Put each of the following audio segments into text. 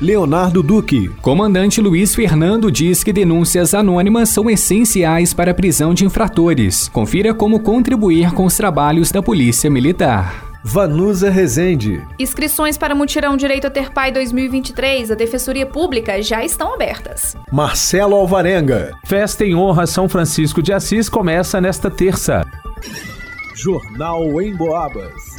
Leonardo Duque. Comandante Luiz Fernando diz que denúncias anônimas são essenciais para a prisão de infratores. Confira como contribuir com os trabalhos da Polícia Militar. Vanusa Rezende. Inscrições para Mutirão Direito a Ter Pai 2023 da Defensoria Pública já estão abertas. Marcelo Alvarenga. Festa em honra a São Francisco de Assis começa nesta terça. Jornal em Boabas.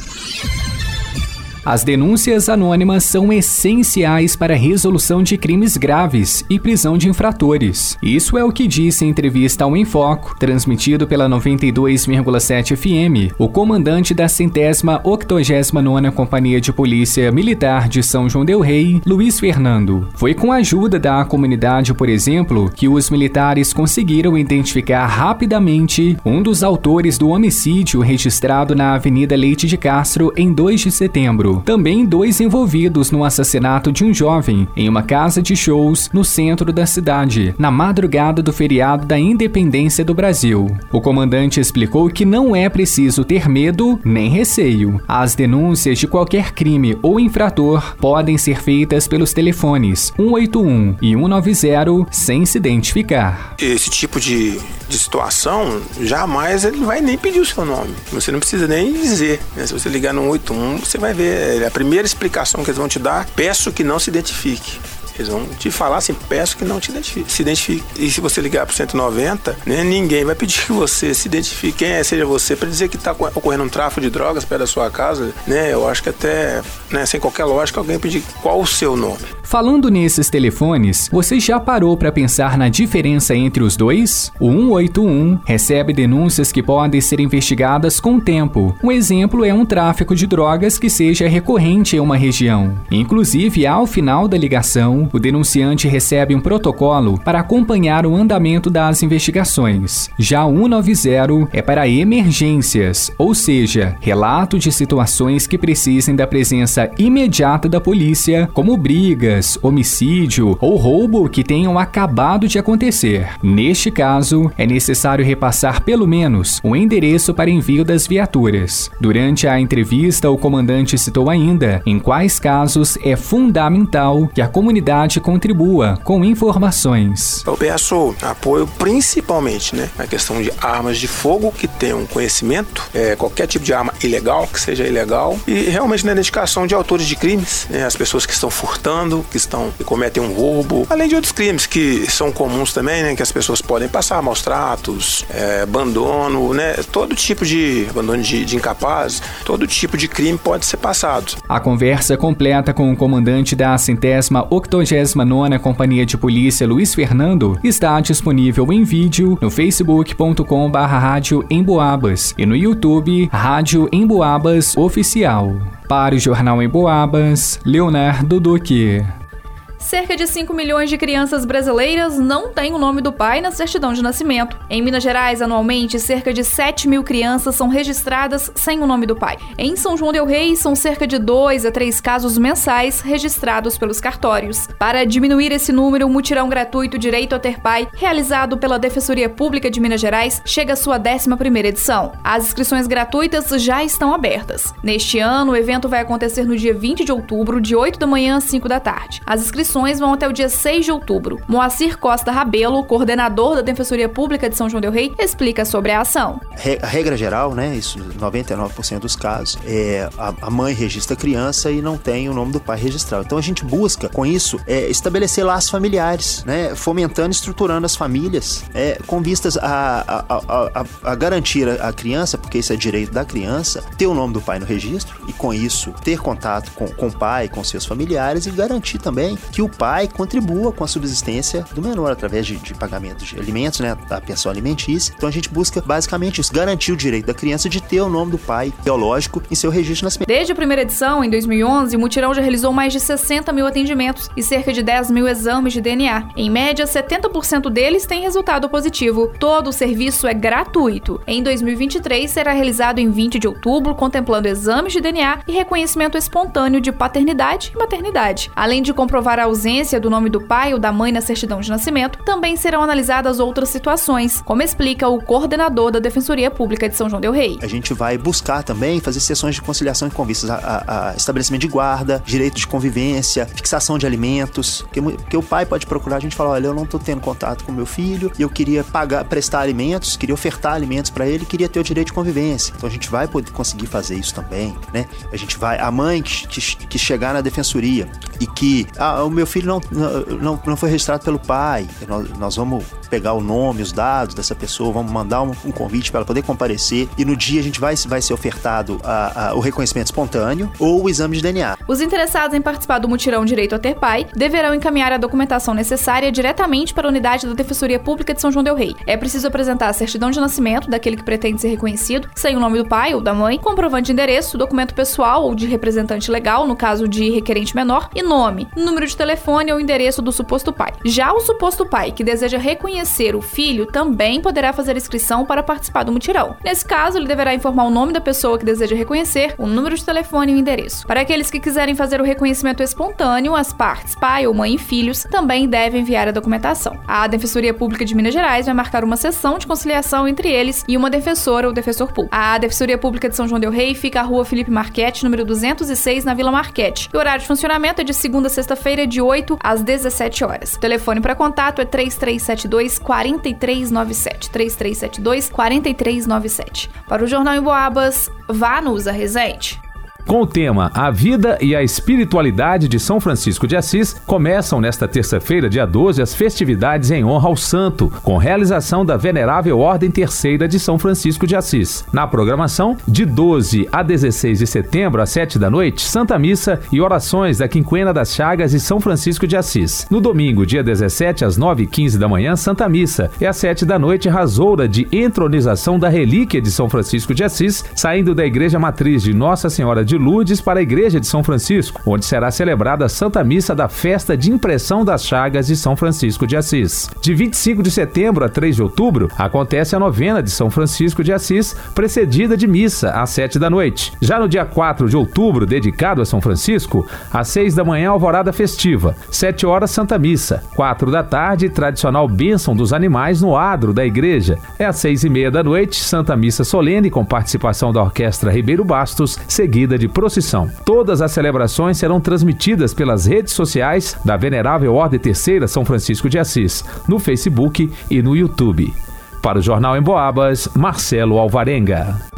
As denúncias anônimas são essenciais para a resolução de crimes graves e prisão de infratores. Isso é o que disse em entrevista ao Enfoco, transmitido pela 92,7 FM, o comandante da centésima octogésima nona Companhia de Polícia Militar de São João del Rei, Luiz Fernando. Foi com a ajuda da comunidade, por exemplo, que os militares conseguiram identificar rapidamente um dos autores do homicídio registrado na Avenida Leite de Castro em 2 de setembro também dois envolvidos no assassinato de um jovem em uma casa de shows no centro da cidade, na madrugada do feriado da independência do Brasil. O comandante explicou que não é preciso ter medo nem receio. As denúncias de qualquer crime ou infrator podem ser feitas pelos telefones 181 e 190 sem se identificar. Esse tipo de, de situação, jamais ele vai nem pedir o seu nome. Você não precisa nem dizer. Né? Se você ligar no 181, você vai ver é, a primeira explicação que eles vão te dar, peço que não se identifique. Eles vão te falar assim, peço que não te identifique, se identifique. E se você ligar para 190, né, ninguém vai pedir que você se identifique, quem é, seja você, para dizer que está ocorrendo um tráfico de drogas perto da sua casa, né? Eu acho que até, né, sem qualquer lógica, alguém pedir qual o seu nome. Falando nesses telefones, você já parou para pensar na diferença entre os dois? O 181 recebe denúncias que podem ser investigadas com o tempo. Um exemplo é um tráfico de drogas que seja recorrente em uma região. Inclusive, ao final da ligação, o denunciante recebe um protocolo para acompanhar o andamento das investigações. Já o 190 é para emergências, ou seja, relato de situações que precisem da presença imediata da polícia, como brigas homicídio ou roubo que tenham acabado de acontecer. Neste caso, é necessário repassar pelo menos o endereço para envio das viaturas. Durante a entrevista, o comandante citou ainda em quais casos é fundamental que a comunidade contribua com informações. Eu peço apoio principalmente né, na questão de armas de fogo que tenham conhecimento, é, qualquer tipo de arma ilegal, que seja ilegal, e realmente na identificação de autores de crimes, né, as pessoas que estão furtando, que estão que cometem um roubo, além de outros crimes que são comuns também, né, que as pessoas podem passar, maus tratos, é, abandono, né, todo tipo de abandono de, de incapaz, todo tipo de crime pode ser passado. A conversa completa com o comandante da centésima octogésima nona Companhia de Polícia, Luiz Fernando, está disponível em vídeo no facebook.com barra Emboabas e no YouTube Rádio Emboabas Oficial. Para o Jornal Emboabas, Leonardo Duque. Cerca de 5 milhões de crianças brasileiras não têm o nome do pai na certidão de nascimento. Em Minas Gerais, anualmente, cerca de 7 mil crianças são registradas sem o nome do pai. Em São João Del Rei, são cerca de 2 a 3 casos mensais registrados pelos cartórios. Para diminuir esse número, o mutirão gratuito Direito a Ter Pai, realizado pela Defensoria Pública de Minas Gerais, chega à sua 11ª edição. As inscrições gratuitas já estão abertas. Neste ano, o evento vai acontecer no dia 20 de outubro, de 8 da manhã às 5 da tarde. As inscrições inscrições vão até o dia 6 de outubro. Moacir Costa Rabelo, coordenador da Defensoria Pública de São João del Rei, explica sobre a ação. A regra geral, né, isso 99% dos casos, é a mãe registra a criança e não tem o nome do pai registrado. Então a gente busca com isso é, estabelecer laços familiares, né, fomentando estruturando as famílias, é, com vistas a, a, a, a, garantir a criança, porque isso é direito da criança, ter o nome do pai no registro e com isso ter contato com, com o pai, com seus familiares e garantir também que o pai contribua com a subsistência do menor através de, de pagamento de alimentos, né, da pensão alimentícia. Então a gente busca basicamente isso, garantir o direito da criança de ter o nome do pai biológico em seu registro de nascimento. Desde a primeira edição, em 2011, o mutirão já realizou mais de 60 mil atendimentos e cerca de 10 mil exames de DNA. Em média, 70% deles têm resultado positivo. Todo o serviço é gratuito. Em 2023, será realizado em 20 de outubro, contemplando exames de DNA e reconhecimento espontâneo de paternidade e maternidade. Além de comprovar a ausência do nome do pai ou da mãe na certidão de nascimento, também serão analisadas outras situações, como explica o coordenador da Defensoria Pública de São João del Rei. A gente vai buscar também fazer sessões de conciliação com vistas a, a, estabelecimento de guarda, direito de convivência, fixação de alimentos, porque o pai pode procurar a gente falar, olha, eu não estou tendo contato com meu filho e eu queria pagar, prestar alimentos, queria ofertar alimentos para ele, queria ter o direito de convivência. Então a gente vai poder conseguir fazer isso também, né? A gente vai, a mãe que, que, que chegar na defensoria e que ah, o meu filho não, não, não foi registrado pelo pai, nós, nós vamos pegar o nome, os dados dessa pessoa, vamos mandar um, um convite para ela poder comparecer e no dia a gente vai, vai ser ofertado a, a, o reconhecimento espontâneo ou o exame de DNA. Os interessados em participar do mutirão Direito a Ter Pai deverão encaminhar a documentação necessária diretamente para a unidade da Defensoria Pública de São João del Rei. É preciso apresentar a certidão de nascimento daquele que pretende ser reconhecido, sem o nome do pai ou da mãe, comprovante de endereço, documento pessoal ou de representante legal, no caso de requerente menor, e nome, número de telefone ou endereço do suposto pai. Já o suposto pai que deseja reconhecer o filho também poderá fazer inscrição para participar do mutirão. Nesse caso, ele deverá informar o nome da pessoa que deseja reconhecer, o número de telefone e o endereço. Para aqueles que quiserem fazer o reconhecimento espontâneo, as partes, pai ou mãe e filhos, também devem enviar a documentação. A Defensoria Pública de Minas Gerais vai marcar uma sessão de conciliação entre eles e uma defensora ou defensor público. A Defensoria Pública de São João del Rei fica à rua Felipe Marquete, número 206, na Vila Marquete. E o horário de funcionamento é de segunda a sexta-feira, de 8 às 17 horas. O telefone para contato é 3372 4397. 3372 4397. Para o Jornal em Boabas, vá no Usa Resente. Com o tema A Vida e a Espiritualidade de São Francisco de Assis, começam nesta terça-feira, dia 12, as festividades em honra ao santo, com realização da Venerável Ordem Terceira de São Francisco de Assis. Na programação, de 12 a 16 de setembro, às 7 da noite, Santa Missa e orações da Quinquena das Chagas e São Francisco de Assis. No domingo, dia 17, às 9h15 da manhã, Santa Missa. E às 7 da noite, rasoura de entronização da relíquia de São Francisco de Assis, saindo da Igreja Matriz de Nossa Senhora de Lourdes para a Igreja de São Francisco, onde será celebrada a Santa Missa da Festa de Impressão das Chagas de São Francisco de Assis. De 25 de setembro a 3 de outubro, acontece a novena de São Francisco de Assis, precedida de missa às 7 da noite. Já no dia 4 de outubro, dedicado a São Francisco, às 6 da manhã, alvorada festiva, 7 horas, Santa Missa, 4 da tarde, tradicional bênção dos animais no adro da igreja. É às 6 e meia da noite, Santa Missa solene com participação da Orquestra Ribeiro Bastos, seguida de procissão. Todas as celebrações serão transmitidas pelas redes sociais da Venerável Ordem Terceira São Francisco de Assis, no Facebook e no YouTube. Para o Jornal em Boabas, Marcelo Alvarenga.